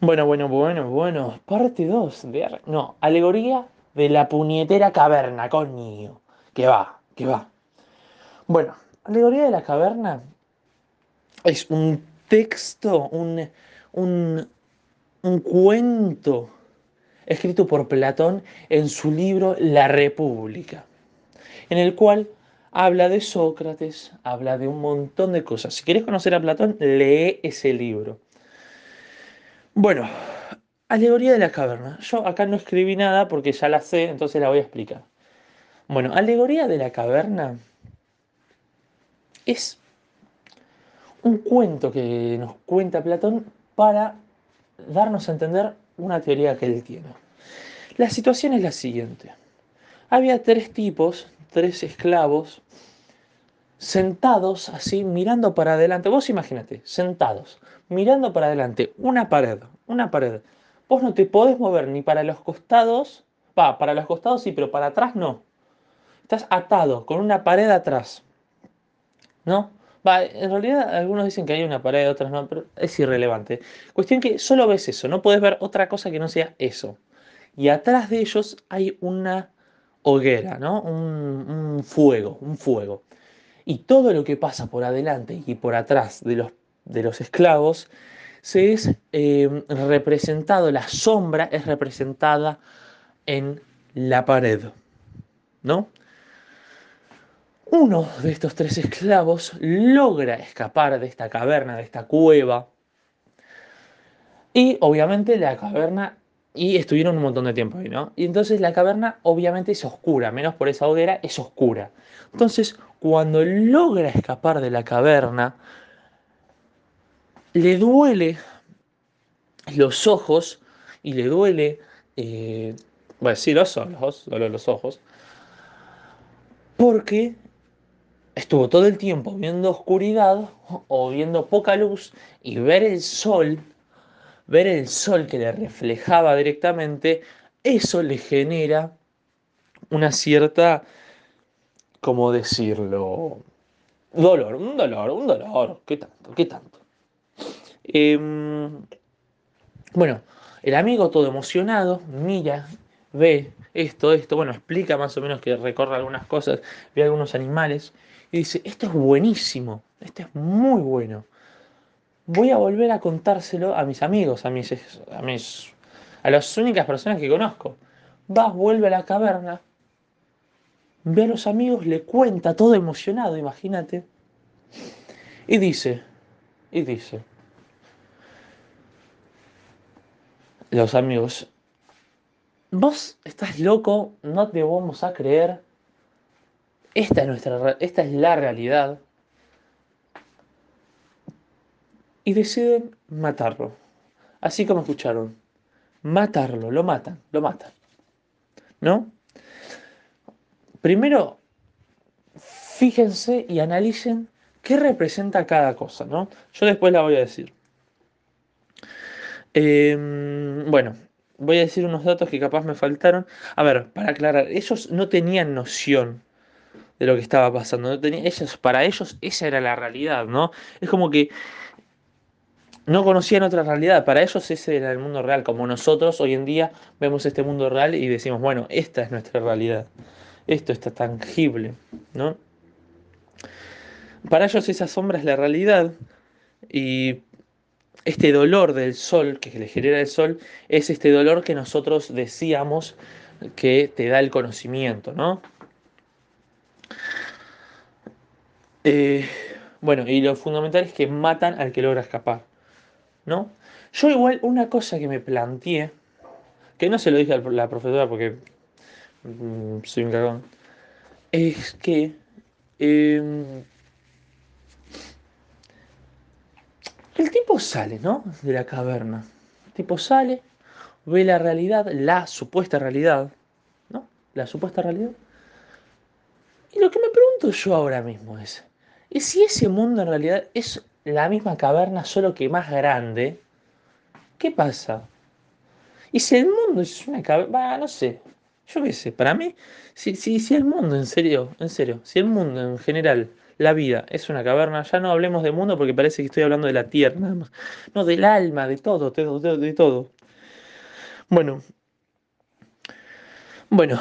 Bueno, bueno, bueno, bueno. Parte 2 de... No, alegoría de la puñetera caverna, coño. Que va, que va. Bueno, alegoría de la caverna es un texto, un, un, un cuento escrito por Platón en su libro La República, en el cual habla de Sócrates, habla de un montón de cosas. Si quieres conocer a Platón, lee ese libro. Bueno, alegoría de la caverna. Yo acá no escribí nada porque ya la sé, entonces la voy a explicar. Bueno, alegoría de la caverna es un cuento que nos cuenta Platón para darnos a entender una teoría que él tiene. La situación es la siguiente. Había tres tipos, tres esclavos, sentados así, mirando para adelante. Vos imagínate, sentados, mirando para adelante, una pared, una pared. Vos no te podés mover ni para los costados, va, para los costados sí, pero para atrás no. Estás atado con una pared atrás. ¿No? Va, en realidad algunos dicen que hay una pared, otros no, pero es irrelevante. Cuestión que solo ves eso, no puedes ver otra cosa que no sea eso. Y atrás de ellos hay una hoguera, ¿no? Un, un fuego, un fuego. Y todo lo que pasa por adelante y por atrás de los de los esclavos, se es em, representado, la sombra es representada en la pared, ¿no? Uno de estos tres esclavos logra escapar de esta caverna, de esta cueva, y obviamente la caverna, y estuvieron un montón de tiempo ahí, ¿no? Y entonces la caverna obviamente es oscura, menos por esa hoguera, es oscura. Entonces, cuando logra escapar de la caverna, le duele los ojos y le duele, eh, bueno, sí, los ojos, los ojos, porque estuvo todo el tiempo viendo oscuridad o viendo poca luz y ver el sol, ver el sol que le reflejaba directamente, eso le genera una cierta, ¿cómo decirlo? Dolor, un dolor, un dolor, ¿qué tanto? ¿Qué tanto? Em, bueno, el amigo todo emocionado mira, ve esto, esto, bueno, explica más o menos que recorre algunas cosas, ve algunos animales y dice, esto es buenísimo, esto es muy bueno. Voy a volver a contárselo a mis amigos, a mis, a mis, a las únicas personas que conozco. Va, vuelve a la caverna, ve a los amigos, le cuenta todo emocionado, imagínate. Y dice, y dice, los amigos, vos estás loco, no te vamos a creer. Esta es, nuestra, esta es la realidad. Y deciden matarlo. Así como escucharon. Matarlo, lo matan, lo matan. ¿No? Primero, fíjense y analicen qué representa cada cosa, ¿no? Yo después la voy a decir. Em, bueno, voy a decir unos datos que capaz me faltaron. A ver, para aclarar, ellos no tenían noción de lo que estaba pasando. Ellos, para ellos esa era la realidad, ¿no? Es como que no conocían otra realidad. Para ellos ese era el mundo real. Como nosotros hoy en día vemos este mundo real y decimos, bueno, esta es nuestra realidad. Esto está tangible, ¿no? Para ellos esa sombra es la realidad. Y este dolor del sol, que le genera el sol, es este dolor que nosotros decíamos que te da el conocimiento, ¿no? Eh, bueno, y lo fundamental es que matan al que logra escapar, ¿no? Yo igual una cosa que me planteé, que no se lo dije a la profesora porque mm, soy un cagón, es que em, El tipo sale, ¿no? De la caverna. El tipo sale, ve la realidad, la supuesta realidad, ¿no? La supuesta realidad. Y lo que me pregunto yo ahora mismo es, ¿y si ese mundo en realidad es la misma caverna, solo que más grande? ¿Qué pasa? Y si el mundo es una caverna, no sé, yo qué sé, para mí, si, si, si el mundo, en serio, en serio, si el mundo en general, La vida es una caverna. Ya no hablemos de mundo porque parece que estoy hablando de la tierra nada más. No, del alma, de todo, de, todo, de todo. Bueno. Bueno.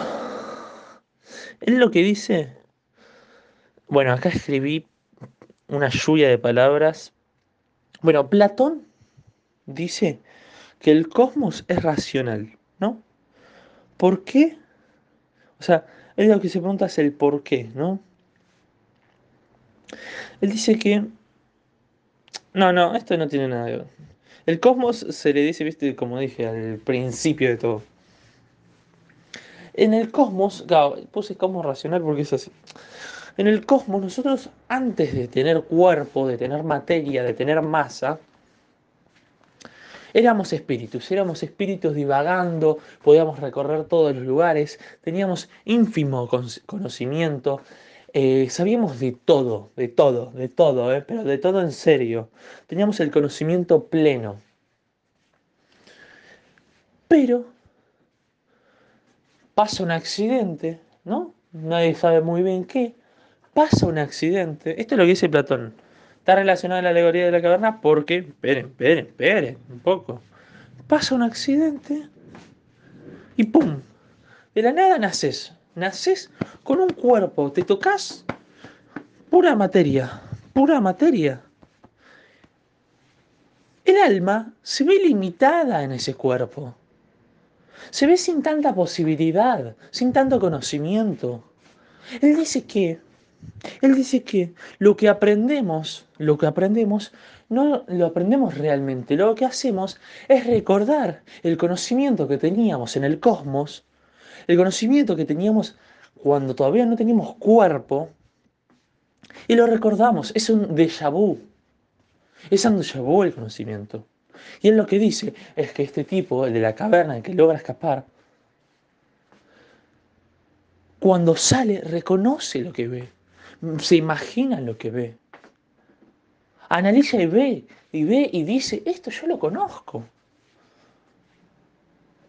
Es lo que dice. Bueno, acá escribí una lluvia de palabras. Bueno, Platón dice que el cosmos es racional, ¿no? ¿Por qué? O sea, él lo que se pregunta es el por qué, ¿no? Él dice que... No, no, esto no tiene nada que ver. El cosmos se le dice, viste, como dije al principio de todo. En el cosmos, claro, puse cosmos racional porque es así. En el cosmos, nosotros antes de tener cuerpo, de tener materia, de tener masa, éramos espíritus, éramos espíritus divagando, podíamos recorrer todos los lugares, teníamos ínfimo conocimiento, eh, sabíamos de todo, de todo, de todo, eh, pero de todo en serio. Teníamos el conocimiento pleno. Pero pasa un accidente, ¿no? Nadie sabe muy bien qué. Pasa un accidente. Esto es lo que dice Platón. Está relacionado a la alegoría de la caverna porque, esperen, esperen, esperen un poco. Pasa un accidente y ¡pum! De la nada naces. Naces con un cuerpo, te tocas pura materia, pura materia. El alma se ve limitada en ese cuerpo. Se ve sin tanta posibilidad, sin tanto conocimiento. Él dice que él dice que lo que aprendemos, lo que aprendemos, no lo aprendemos realmente. Lo que hacemos es recordar el conocimiento que teníamos en el cosmos, el conocimiento que teníamos cuando todavía no teníamos cuerpo, y lo recordamos. Es un déjà vu. Es un déjà vu el conocimiento. Y él lo que dice es que este tipo, el de la caverna, el que logra escapar, cuando sale reconoce lo que ve se imagina lo que ve. Analiza y ve, y ve y dice, esto yo lo conozco.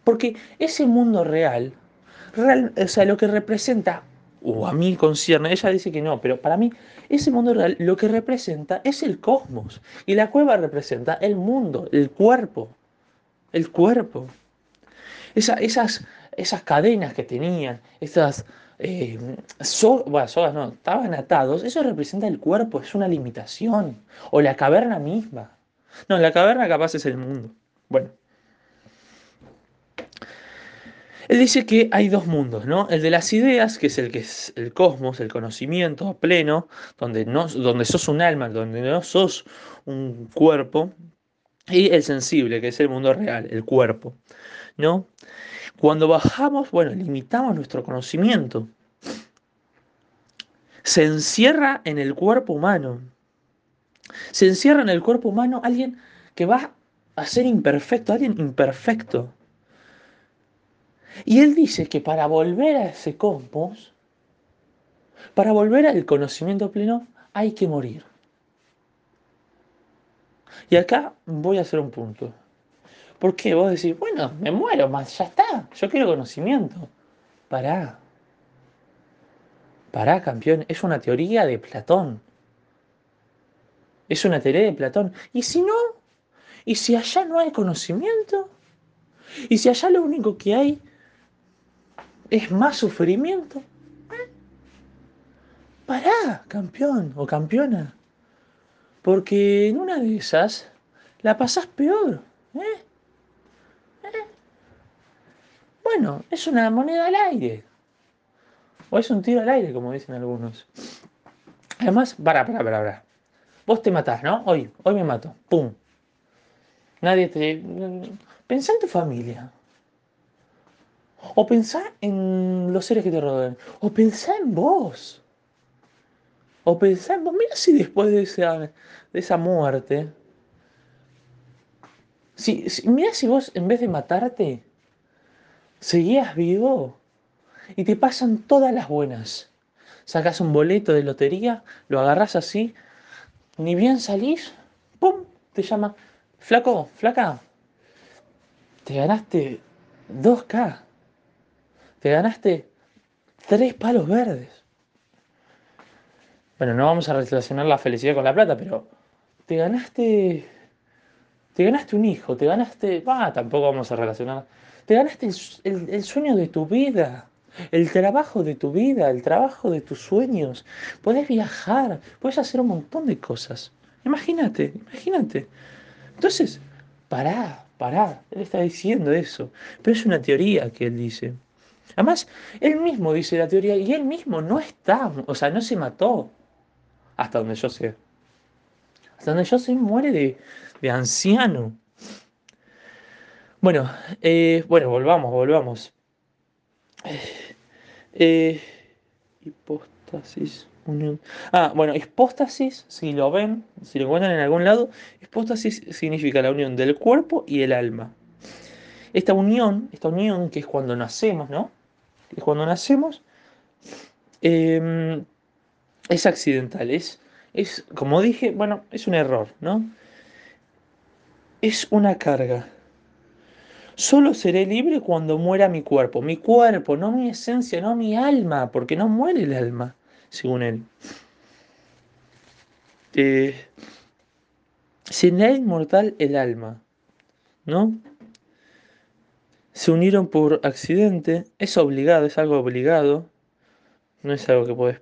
Porque ese mundo real, real o sea, lo que representa, o a mí concierne, ella dice que no, pero para mí ese mundo real lo que representa es el cosmos. Y la cueva representa el mundo, el cuerpo, el cuerpo. esas, esas cadenas que tenían, esas eh, bueno, no, estaban atados, eso representa el cuerpo, es una limitación. O la caverna misma. No, la caverna capaz es el mundo. Bueno. Él dice que hay dos mundos, ¿no? El de las ideas, que es el que es el cosmos, el conocimiento pleno, donde, no, donde sos un alma, donde no sos un cuerpo, y el sensible, que es el mundo real, el cuerpo, ¿no? Cuando bajamos, bueno, limitamos nuestro conocimiento. Se encierra en el cuerpo humano. Se encierra en el cuerpo humano alguien que va a ser imperfecto, alguien imperfecto. Y él dice que para volver a ese cosmos, para volver al conocimiento pleno, hay que morir. Y acá voy a hacer un punto. ¿Por qué? Vos decís, bueno, me muero, más ya está, yo quiero conocimiento. Pará. Pará, campeón, es una teoría de Platón. Es una teoría de Platón. ¿Y si no? ¿Y si allá no hay conocimiento? ¿Y si allá lo único que hay es más sufrimiento? ¿Eh? Pará, campeón o campeona. Porque en una de esas la pasás peor. ¿eh? Bueno, es una moneda al aire. O es un tiro al aire, como dicen algunos. Además, para, para, para, para. Vos te matás, ¿no? Hoy, hoy me mato. ¡Pum! Nadie te. Pensá en tu familia. O pensá en los seres que te rodean. O pensá en vos. O pensá en vos. Mira si después de esa, de esa muerte. Si, mira si vos, en vez de matarte, seguías vivo y te pasan todas las buenas. Sacas un boleto de lotería, lo agarras así, ni bien salís, ¡pum! Te llama, flaco, flaca, te ganaste 2K, te ganaste tres palos verdes. bueno, no vamos a relacionar la felicidad con la plata, pero te ganaste, te ganaste un hijo, te ganaste, va, tampoco vamos a relacionar, te ganaste el, sueño de tu vida, el trabajo de tu vida, el trabajo de tus sueños. Puedes viajar, puedes hacer un montón de cosas. Imagínate, imagínate. Entonces, pará, pará. Él está diciendo eso. Pero es una teoría que él dice. Además, él mismo dice la teoría y él mismo no está, o sea, no se mató. Hasta donde yo sé. Hasta donde yo sé, muere de, anciano. Bueno, eh, bueno, volvamos, volvamos. Eh, hipóstasis, unión. Ah, bueno, hipóstasis, si lo ven, si lo encuentran en algún lado, hipóstasis significa la unión del cuerpo y el alma. Esta unión, esta unión que es cuando nacemos, ¿no? Que cuando nacemos, em, es accidental, es, es, como dije, bueno, es un error, ¿no? Es una carga. Solo seré libre cuando muera mi cuerpo. Mi cuerpo, no mi esencia, no mi alma, porque no muere el alma, según él. Eh, será inmortal el alma, ¿no? Se unieron por accidente, es obligado, es algo obligado, no es algo que puedes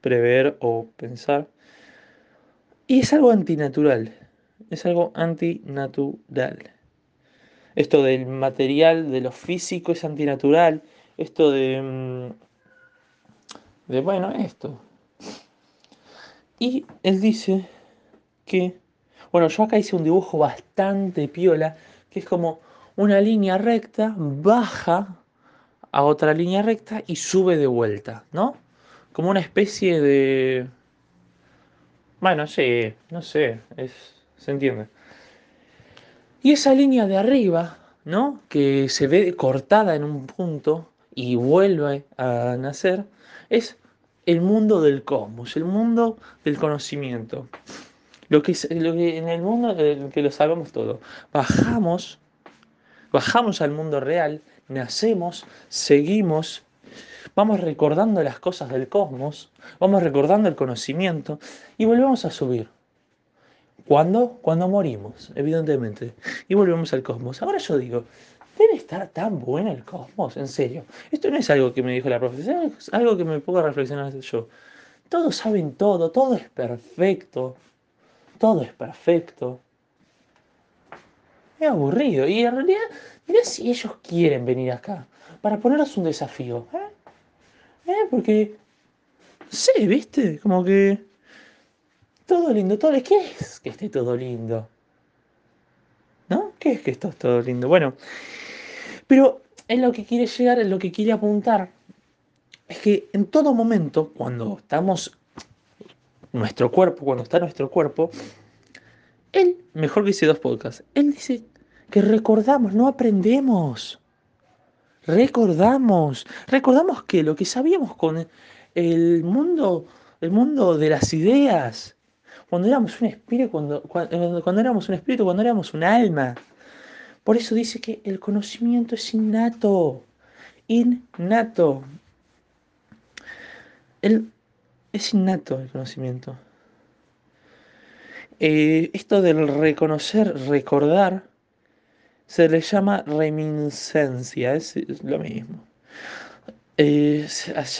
prever o pensar. Y es algo antinatural, es algo antinatural. Esto del material, de lo físico es antinatural. Esto de... Mm, de bueno, esto. Y él dice que... Bueno, yo acá hice un dibujo bastante piola, que es como una línea recta, baja a otra línea recta y sube de vuelta, ¿no? Como una especie de... Bueno, sí, no sé, se entiende. Y esa línea de arriba, ¿no? Que se ve cortada en un punto y vuelve a nacer, es el mundo del cosmos, el mundo del conocimiento. Lo que, lo que en el mundo en que lo sabemos todo. Bajamos, bajamos al mundo real, nacemos, seguimos, vamos recordando las cosas del cosmos, vamos recordando el conocimiento y volvemos a subir. ¿Cuándo? Cuando morimos, evidentemente. Y volvemos al cosmos. Ahora yo digo, debe estar tan bueno el cosmos, en serio. Esto no es algo que me dijo la profesora, es algo que me pongo a reflexionar yo. Todos saben todo, todo es perfecto. Todo es perfecto. Es aburrido. Y en realidad, mirá si ellos quieren venir acá para ponernos un desafío. ¿Eh? ¿Eh? Porque, sé, ¿viste? Como que todo lindo, todo ¿Qué es que esté todo lindo? ¿No? ¿Qué es que esto es todo lindo? Bueno, pero en lo que quiere llegar, en lo que quiere apuntar, es que en todo momento, cuando estamos nuestro cuerpo, cuando está nuestro cuerpo, él, mejor que hice dos podcasts, él dice que recordamos, no aprendemos. Recordamos, recordamos que lo que sabíamos con el mundo, el mundo de las ideas, cuando éramos un espíritu, cuando, cuando, éramos un espíritu, cuando éramos un alma. Por eso dice que el conocimiento es innato, innato. El, es innato el conocimiento. Eh, esto del reconocer, recordar, se le llama reminiscencia, es, lo mismo. Eh,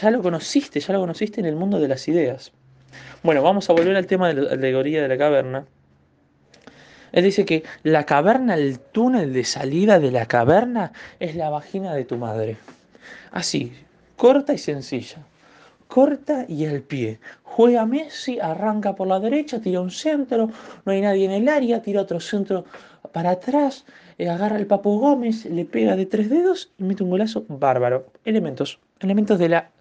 ya lo conociste, ya lo conociste en el mundo de las ideas. Bueno, vamos a volver al tema de la alegoría de la caverna. Él dice que la caverna, el túnel de salida de la caverna es la vagina de tu madre. Así, corta y sencilla. Corta y al pie. Juega Messi, arranca por la derecha, tira un centro, no hay nadie en el área, tira otro centro para atrás, eh, agarra el Papo Gómez, le pega de tres dedos y mete un golazo bárbaro. Elementos, elementos de la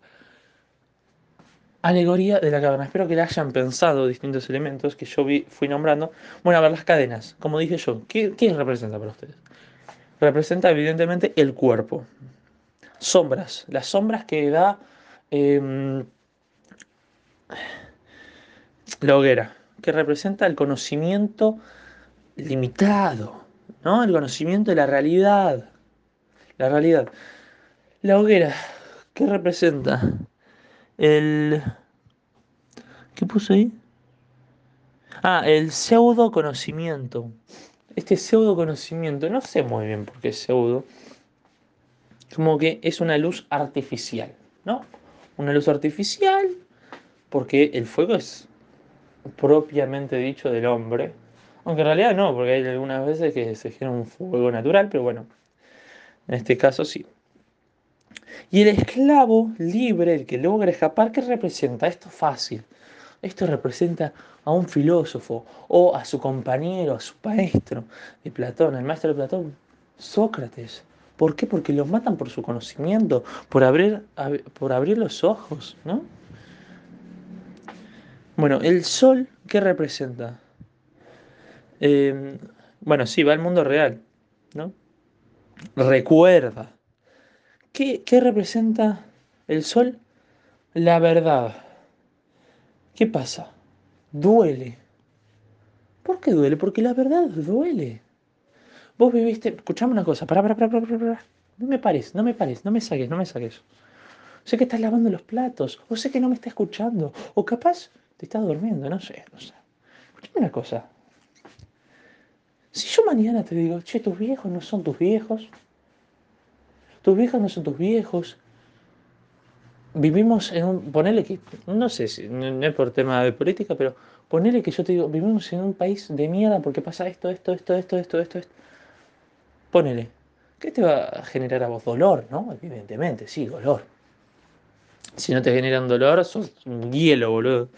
alegoría de la caverna. Espero que le hayan pensado distintos elementos que yo vi, fui nombrando. Bueno, a ver, las cadenas. Como dije yo, ¿qué, representa para ustedes? Representa evidentemente el cuerpo. Sombras. Las sombras que da em, la hoguera. Que representa el conocimiento limitado. ¿no? El conocimiento de la realidad. La realidad. La hoguera. ¿Qué representa? el ¿Qué puso ahí? Ah, el pseudo conocimiento. Este pseudo conocimiento, no sé muy bien por qué es pseudo. Como que es una luz artificial, ¿no? Una luz artificial, porque el fuego es propiamente dicho del hombre. Aunque en realidad no, porque hay algunas veces que se genera un fuego natural, pero bueno, en este caso sí. Y el esclavo libre, el que logra escapar, ¿qué representa? Esto es fácil. Esto representa a un filósofo o a su compañero, a su maestro de Platón, el maestro de Platón, Sócrates. ¿Por qué? Porque los matan por su conocimiento, por abrir, por abrir los ojos, ¿no? Bueno, el sol, ¿qué representa? Eh, bueno, sí, va al mundo real, ¿no? Recuerda. ¿Qué, ¿Qué representa el sol? La verdad. ¿Qué pasa? Duele. ¿Por qué duele? Porque la verdad duele. Vos viviste, escuchame una cosa, para, para, para, para, para. No me pares, no me pares, no me saques, no me saques. Sé que estás lavando los platos, o sé que no me está escuchando, o capaz te estás durmiendo, no sé, no sé. Escuchame una cosa. Si yo mañana te digo, che, tus viejos no son tus viejos, tus viejos no son tus viejos, vivimos en un, ponele que, no sé si, no es por tema de política, pero ponele que yo te digo, vivimos en un país de mierda porque pasa esto, esto, esto, esto, esto, esto, esto. Ponele, ¿qué te va a generar a vos? Dolor, ¿no? Evidentemente, sí, dolor. Si no te generan dolor, sos un hielo, boludo.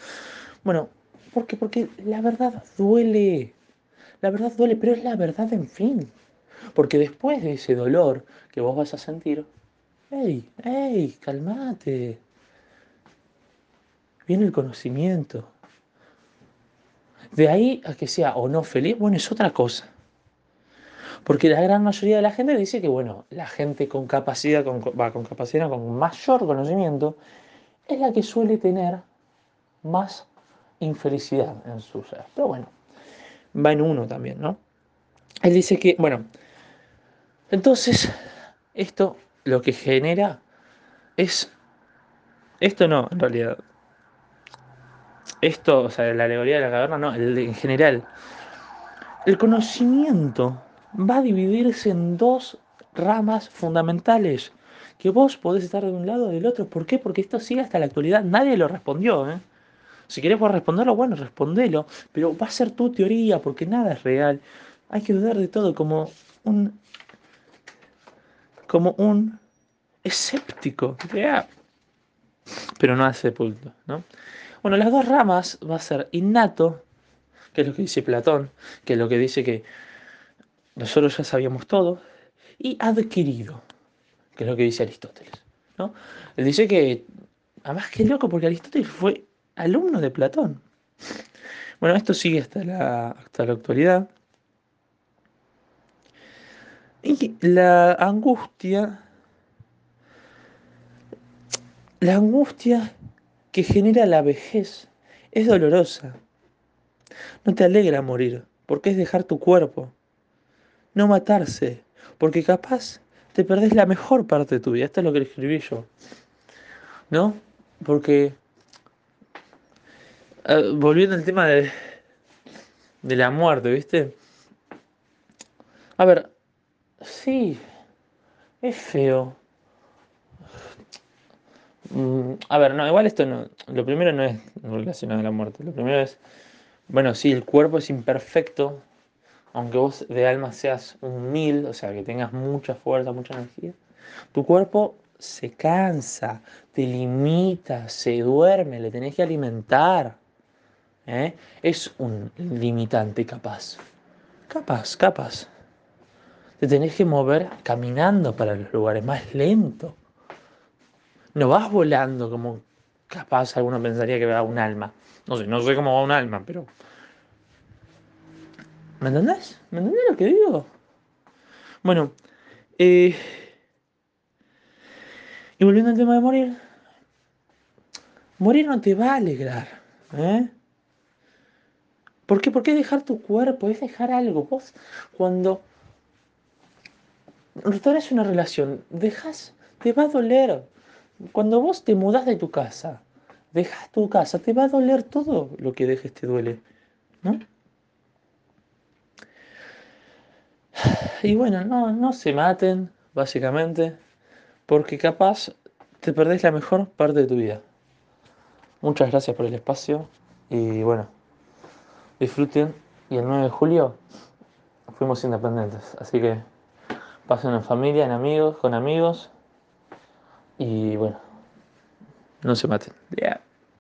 Bueno, ¿por qué? Porque la verdad duele. La verdad duele, pero es la verdad en fin. Porque después de ese dolor que vos vas a sentir, ¡Ey! ¡Ey! ¡Calmate! Viene el conocimiento. De ahí a que sea o no feliz, bueno, es otra cosa. Porque la gran mayoría de la gente dice que, bueno, la gente con capacidad, con, va, con capacidad, con mayor conocimiento, es la que suele tener más infelicidad en su ser. Pero bueno, va en uno también, ¿no? Él dice que, bueno, entonces, esto lo que genera es... Esto no, en realidad. Esto, o sea, la alegoría de la caverna, no, en general. El conocimiento va a dividirse en dos ramas fundamentales. Que vos podés estar de un lado o del otro. ¿Por qué? Porque esto sigue hasta la actualidad. Nadie lo respondió. ¿eh? Si querés vos responderlo, bueno, respondelo. Pero va a ser tu teoría porque nada es real. Hay que dudar de todo como un como un escéptico, pero no hace sepulto. ¿no? Bueno, las dos ramas va a ser innato, que es lo que dice Platón, que es lo que dice que nosotros ya sabíamos todo, y adquirido, que es lo que dice Aristóteles. ¿no? Él dice que, además que loco, porque Aristóteles fue alumno de Platón. Bueno, esto sigue hasta la, hasta la actualidad. Y la angustia, la angustia que genera la vejez es dolorosa. No te alegra morir, porque es dejar tu cuerpo. No matarse, porque capaz te perdés la mejor parte de tu vida. Esto es lo que escribí yo. ¿No? Porque, ah, volviendo al tema de, de la muerte, ¿viste? A ver, Sí, es feo. Mm, a ver, no, igual esto no. Lo primero no es relacionado a la muerte. Lo primero es. Bueno, sí, el cuerpo es imperfecto. Aunque vos de alma seas mil, o sea, que tengas mucha fuerza, mucha energía. Tu cuerpo se cansa, te limita, se duerme, le tenés que alimentar. ¿eh? Es un limitante capaz. Capaz, capaz te tenés que mover caminando para los lugares más lento. No vas volando como capaz alguno pensaría que va un alma. No sé, no sé cómo va un alma, pero... ¿Me entendés? ¿Me entendés lo que digo? Bueno, eh... y volviendo al tema de morir, morir no te va a alegrar, ¿eh? ¿Por qué? Porque dejar tu cuerpo, es dejar algo. Vos, cuando restauras una relación, dejas, te va a doler. Cuando vos te mudas de tu casa, dejas tu casa, te va a doler todo lo que dejes te duele, ¿no? Y bueno, no, no se maten, básicamente, porque capaz te perdés la mejor parte de tu vida. Muchas gracias por el espacio y bueno, disfruten y el 9 de julio fuimos independientes, así que pasen en familia, en amigos, con amigos y bueno, no se maten.